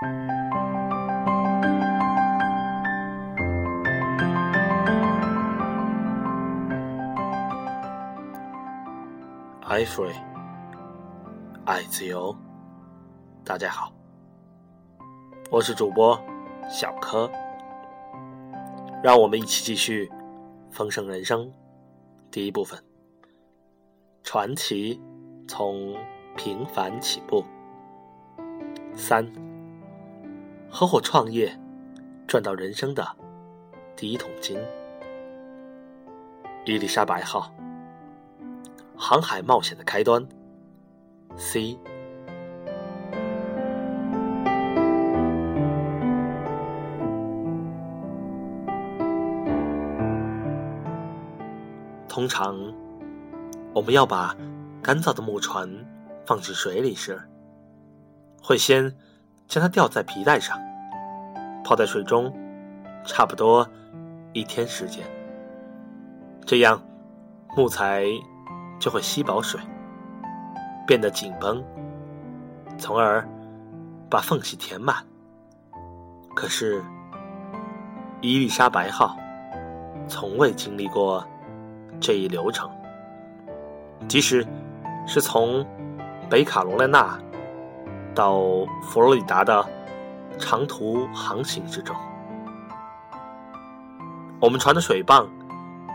爱 free，爱自由。大家好，我是主播小柯，让我们一起继续《丰盛人生》第一部分。传奇从平凡起步。三，合伙创业，赚到人生的第一桶金。伊丽莎白号。航海冒险的开端。C。通常，我们要把干燥的木船放进水里时，会先将它吊在皮带上，泡在水中，差不多一天时间。这样，木材。就会吸饱水，变得紧绷，从而把缝隙填满。可是，伊丽莎白号从未经历过这一流程。即使是从北卡罗来纳到佛罗里达的长途航行之中，我们船的水泵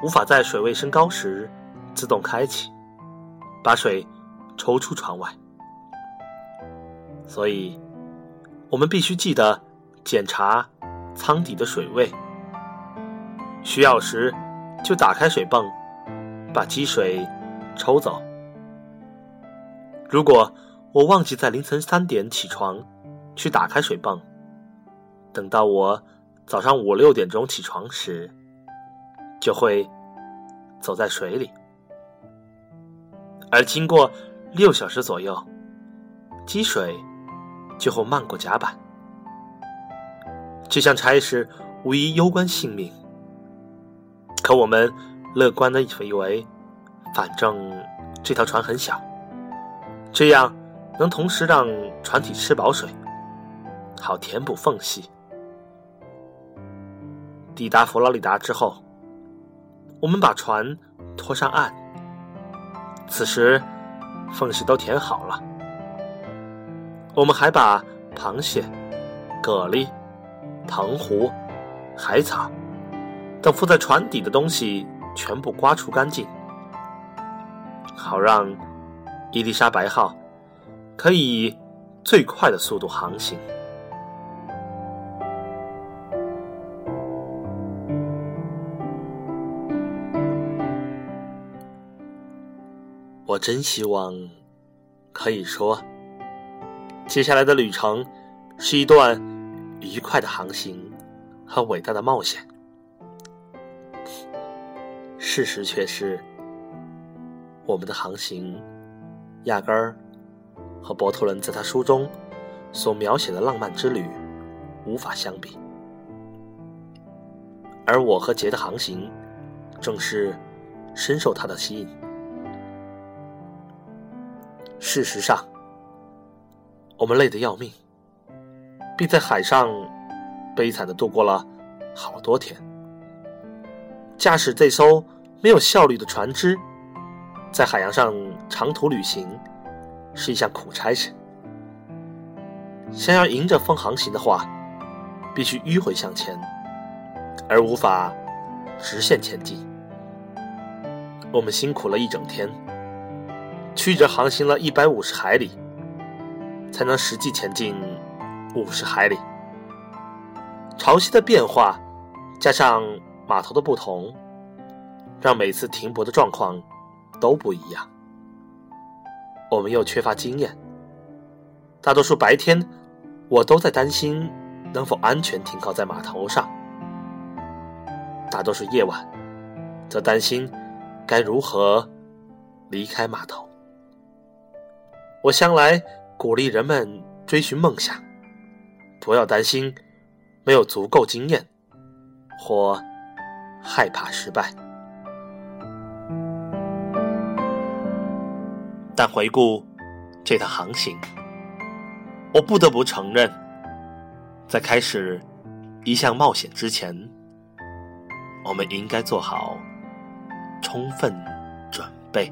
无法在水位升高时自动开启。把水抽出船外，所以我们必须记得检查舱底的水位。需要时就打开水泵，把积水抽走。如果我忘记在凌晨三点起床去打开水泵，等到我早上五六点钟起床时，就会走在水里。而经过六小时左右，积水就会漫过甲板。这项差事无疑攸关性命，可我们乐观的以为，反正这条船很小，这样能同时让船体吃饱水，好填补缝隙。抵达佛罗里达之后，我们把船拖上岸。此时，缝隙都填好了。我们还把螃蟹、蛤蜊、藤壶、海草等附在船底的东西全部刮除干净，好让伊丽莎白号可以最快的速度航行。我真希望可以说，接下来的旅程是一段愉快的航行和伟大的冒险。事实却是，我们的航行压根儿和伯特伦在他书中所描写的浪漫之旅无法相比，而我和杰的航行正是深受他的吸引。事实上，我们累得要命，并在海上悲惨的度过了好多天。驾驶这艘没有效率的船只，在海洋上长途旅行是一项苦差事。想要迎着风航行的话，必须迂回向前，而无法直线前进。我们辛苦了一整天。曲折航行了一百五十海里，才能实际前进五十海里。潮汐的变化，加上码头的不同，让每次停泊的状况都不一样。我们又缺乏经验，大多数白天我都在担心能否安全停靠在码头上，大多数夜晚则担心该如何离开码头。我向来鼓励人们追寻梦想，不要担心没有足够经验或害怕失败。但回顾这趟航行，我不得不承认，在开始一项冒险之前，我们应该做好充分准备。